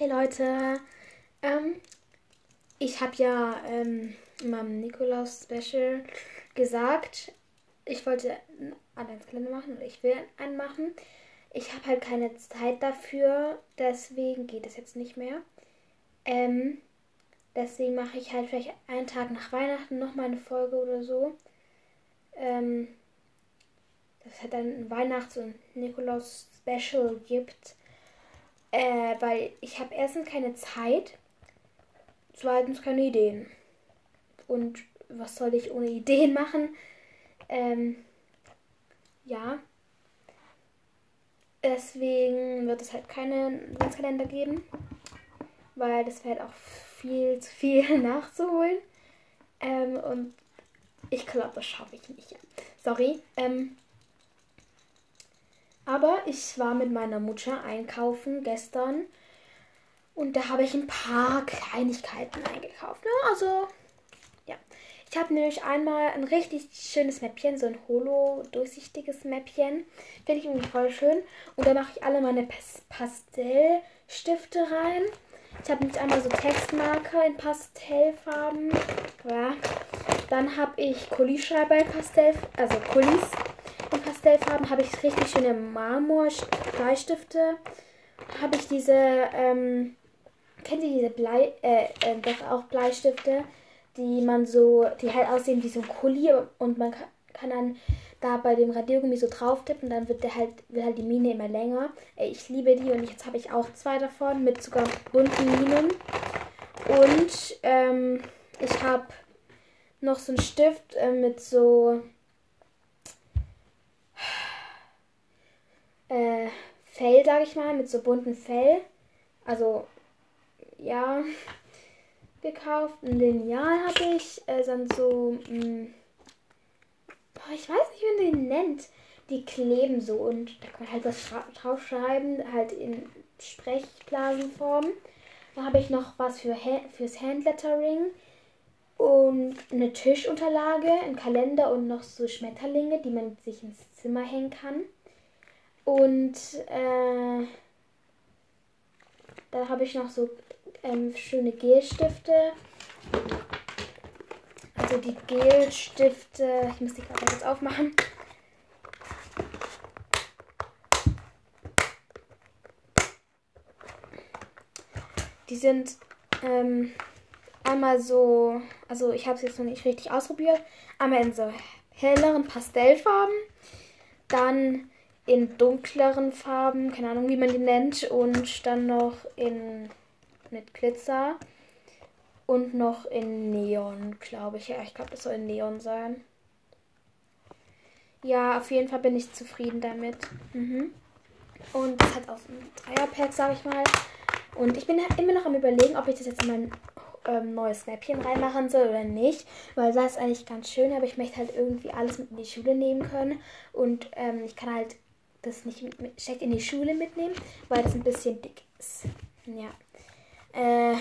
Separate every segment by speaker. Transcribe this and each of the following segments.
Speaker 1: Hey Leute, ähm, ich habe ja ähm, in meinem Nikolaus-Special gesagt, ich wollte einen Adventskalender machen oder ich will einen machen. Ich habe halt keine Zeit dafür, deswegen geht es jetzt nicht mehr. Ähm, deswegen mache ich halt vielleicht einen Tag nach Weihnachten nochmal eine Folge oder so. Ähm, dass es halt dann ein Weihnachts- und Nikolaus-Special gibt. Äh, weil ich habe erstens keine Zeit, zweitens keine Ideen. Und was soll ich ohne Ideen machen? Ähm, ja. Deswegen wird es halt keinen Adventskalender geben, weil das wäre halt auch viel zu viel nachzuholen. Ähm, und ich glaube, das schaffe ich nicht. Sorry. Ähm, aber ich war mit meiner Mutter einkaufen gestern und da habe ich ein paar Kleinigkeiten eingekauft. Ne? Also, ja. Ich habe nämlich einmal ein richtig schönes Mäppchen, so ein holo-durchsichtiges Mäppchen. Finde ich irgendwie voll schön. Und da mache ich alle meine Pas Pastellstifte rein. Ich habe nämlich einmal so Textmarker in Pastellfarben. Ja. Dann habe ich Kulisschreiber in Pastell, also Kulis Pastellfarben. Habe ich richtig schöne Marmor-Bleistifte. Habe ich diese, ähm, kennt ihr diese Blei, äh, äh, doch auch Bleistifte, die man so, die halt aussehen wie so ein Kuli und man kann, kann dann da bei dem Radiergummi so drauf tippen dann wird der halt, wird halt die Mine immer länger. Ey, ich liebe die und jetzt habe ich auch zwei davon mit sogar bunten Minen. Und ähm, ich habe noch so einen Stift äh, mit so äh, Fell, sag ich mal, mit so bunten Fell. Also, ja, gekauft. Ein Lineal habe ich. Äh, dann so, mh, boah, ich weiß nicht, wie man den nennt. Die kleben so und da kann man halt was draufschreiben, halt in Sprechblasenform. Dann habe ich noch was für ha fürs Handlettering und eine Tischunterlage, ein Kalender und noch so Schmetterlinge, die man sich ins Zimmer hängen kann. Und äh, da habe ich noch so ähm, schöne Gelstifte. Also die Gelstifte, ich muss die gerade jetzt aufmachen. Die sind ähm, einmal so, also ich habe es jetzt noch nicht richtig ausprobiert, einmal in so helleren Pastellfarben, dann in dunkleren Farben, keine Ahnung, wie man die nennt, und dann noch in mit Glitzer und noch in Neon, glaube ich. Ja, ich glaube, das soll in Neon sein. Ja, auf jeden Fall bin ich zufrieden damit. Mhm. Und das hat auch ein Dreierpack, sage ich mal. Und ich bin immer noch am überlegen, ob ich das jetzt in mein ähm, neues Snapchen reinmachen soll oder nicht. Weil das ist eigentlich ganz schön, aber ich möchte halt irgendwie alles mit in die Schule nehmen können. Und ähm, ich kann halt das nicht direkt in die Schule mitnehmen, weil das ein bisschen dick ist. Ja. Äh,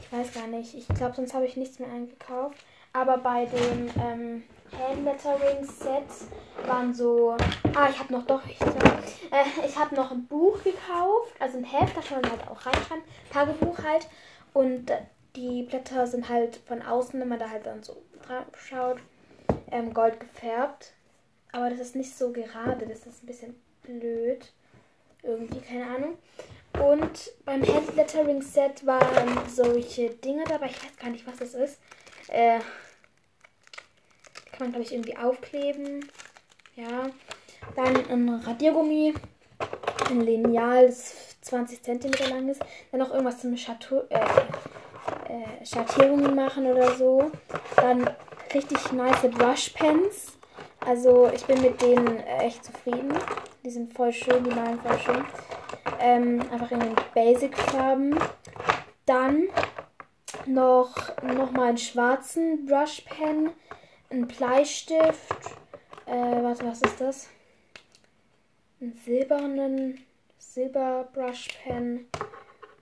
Speaker 1: ich weiß gar nicht. Ich glaube, sonst habe ich nichts mehr eingekauft. Aber bei dem ähm, Handlettering Set waren so. Ah, ich habe noch doch. Ich, äh, ich habe noch ein Buch gekauft. Also ein Heft, da kann man halt auch reinschreiben. Tagebuch halt. Und die Blätter sind halt von außen, wenn man da halt dann so drauf schaut, ähm, gold gefärbt. Aber das ist nicht so gerade. Das ist ein bisschen blöd. Irgendwie, keine Ahnung. Und beim Handlettering Set waren solche Dinge dabei. Ich weiß gar nicht, was das ist. Äh, kann man, glaube ich, irgendwie aufkleben. Ja. Dann ein Radiergummi. Ein Lineal, das 20 cm lang ist. Dann noch irgendwas zum Chateau, äh, äh, Schattierungen machen oder so. Dann richtig nice Brushpens. Also ich bin mit denen echt zufrieden. Die sind voll schön, die malen voll schön. Ähm, einfach in den Basic-Farben. Dann noch, noch mal einen schwarzen Brushpen, einen Bleistift. Äh, warte, was ist das? Einen silbernen Silber-Brushpen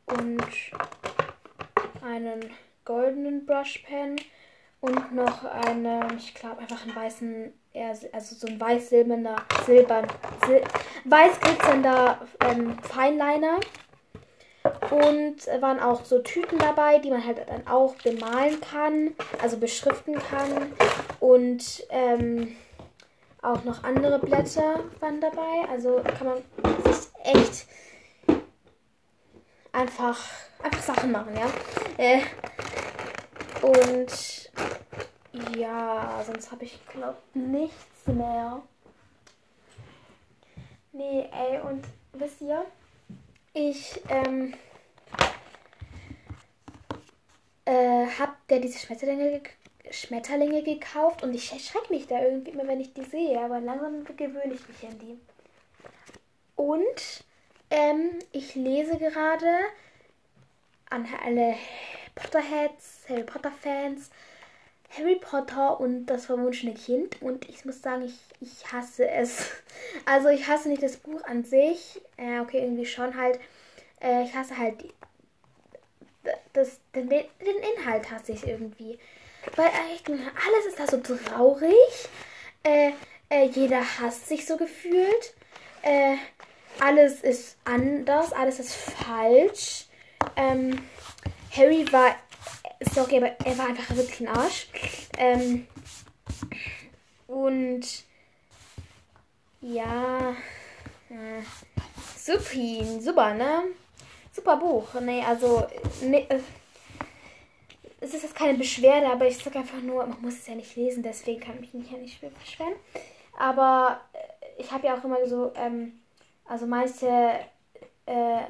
Speaker 1: und einen goldenen Brushpen und noch einen, ich glaube, einfach einen weißen, also so ein weiß-silberner, silbern, sil weiß glitzernder ähm, Feinliner. Und waren auch so Tüten dabei, die man halt dann auch bemalen kann, also beschriften kann. Und ähm, auch noch andere Blätter waren dabei. Also kann man sich echt einfach, einfach Sachen machen, ja. Äh, und ja, sonst habe ich, glaube nichts mehr. Nee, ey, und wisst ihr, ich, ähm, äh, hab der diese Schmetterlinge, Schmetterlinge gekauft und ich schrecke mich da irgendwie immer, wenn ich die sehe, aber langsam gewöhne ich mich an die. Und ähm, ich lese gerade an alle Potterheads, Harry Potter Fans, Harry Potter und das verwunschene Kind. Und ich muss sagen, ich, ich hasse es. Also ich hasse nicht das Buch an sich. Äh, okay, irgendwie schon halt. Äh, ich hasse halt die, das, den, den Inhalt hasse ich irgendwie. Weil echt, alles ist da so traurig. Äh, äh, jeder hasst sich so gefühlt. Äh, alles ist anders, alles ist falsch. Ähm, Harry war, sorry, aber er war einfach wirklich ein Arsch. Ähm, und ja, äh, super, super, ne? Super Buch. Nee, also, ne, äh, es ist jetzt keine Beschwerde, aber ich sage einfach nur, man muss es ja nicht lesen, deswegen kann ich mich ja nicht beschweren. Aber äh, ich habe ja auch immer so, ähm, also meiste äh,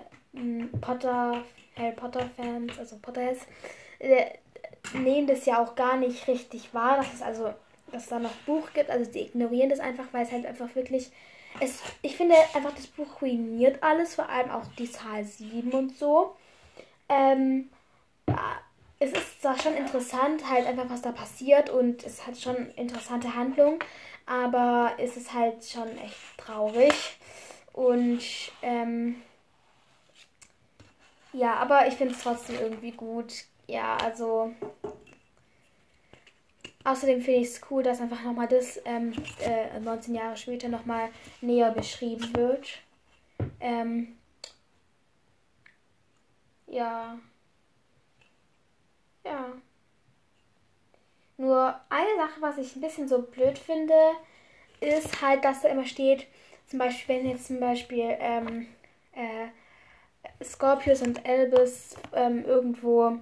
Speaker 1: Potter, Harry Potter Fans, also Potterheads, nehmen das ja auch gar nicht richtig wahr, dass es also, dass da noch Buch gibt. Also die ignorieren das einfach, weil es halt einfach wirklich. Es, ich finde einfach, das Buch ruiniert alles, vor allem auch die Zahl 7 und so. Ähm, es ist zwar schon interessant, halt einfach, was da passiert und es hat schon interessante Handlungen, aber es ist halt schon echt traurig. Und ähm, ja, aber ich finde es trotzdem irgendwie gut. Ja, also. Außerdem finde ich es cool, dass einfach nochmal das ähm, äh, 19 Jahre später nochmal näher beschrieben wird. Ähm, ja. Ja. Nur eine Sache, was ich ein bisschen so blöd finde, ist halt, dass da immer steht, zum Beispiel, wenn jetzt zum Beispiel ähm, äh, Scorpius und Elbis ähm, irgendwo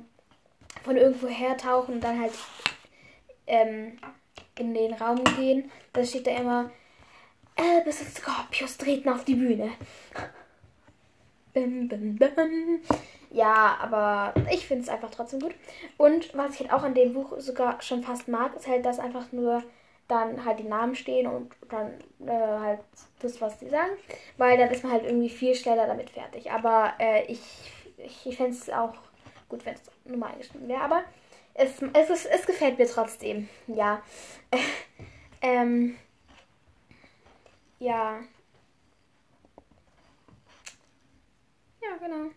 Speaker 1: von irgendwo her tauchen und dann halt ähm, in den Raum gehen, dann steht da immer Elbis und Scorpius treten auf die Bühne. Bim, bim, bim. Ja, aber ich finde es einfach trotzdem gut. Und was ich halt auch an dem Buch sogar schon fast mag, ist halt, dass einfach nur dann halt die Namen stehen und dann äh, halt das, was die sagen. Weil dann ist man halt irgendwie viel schneller damit fertig. Aber äh, ich, ich, ich fände es auch gut, wenn es normal geschrieben wäre. Aber es, es, ist, es gefällt mir trotzdem. Ja. ähm, ja. Ja, genau.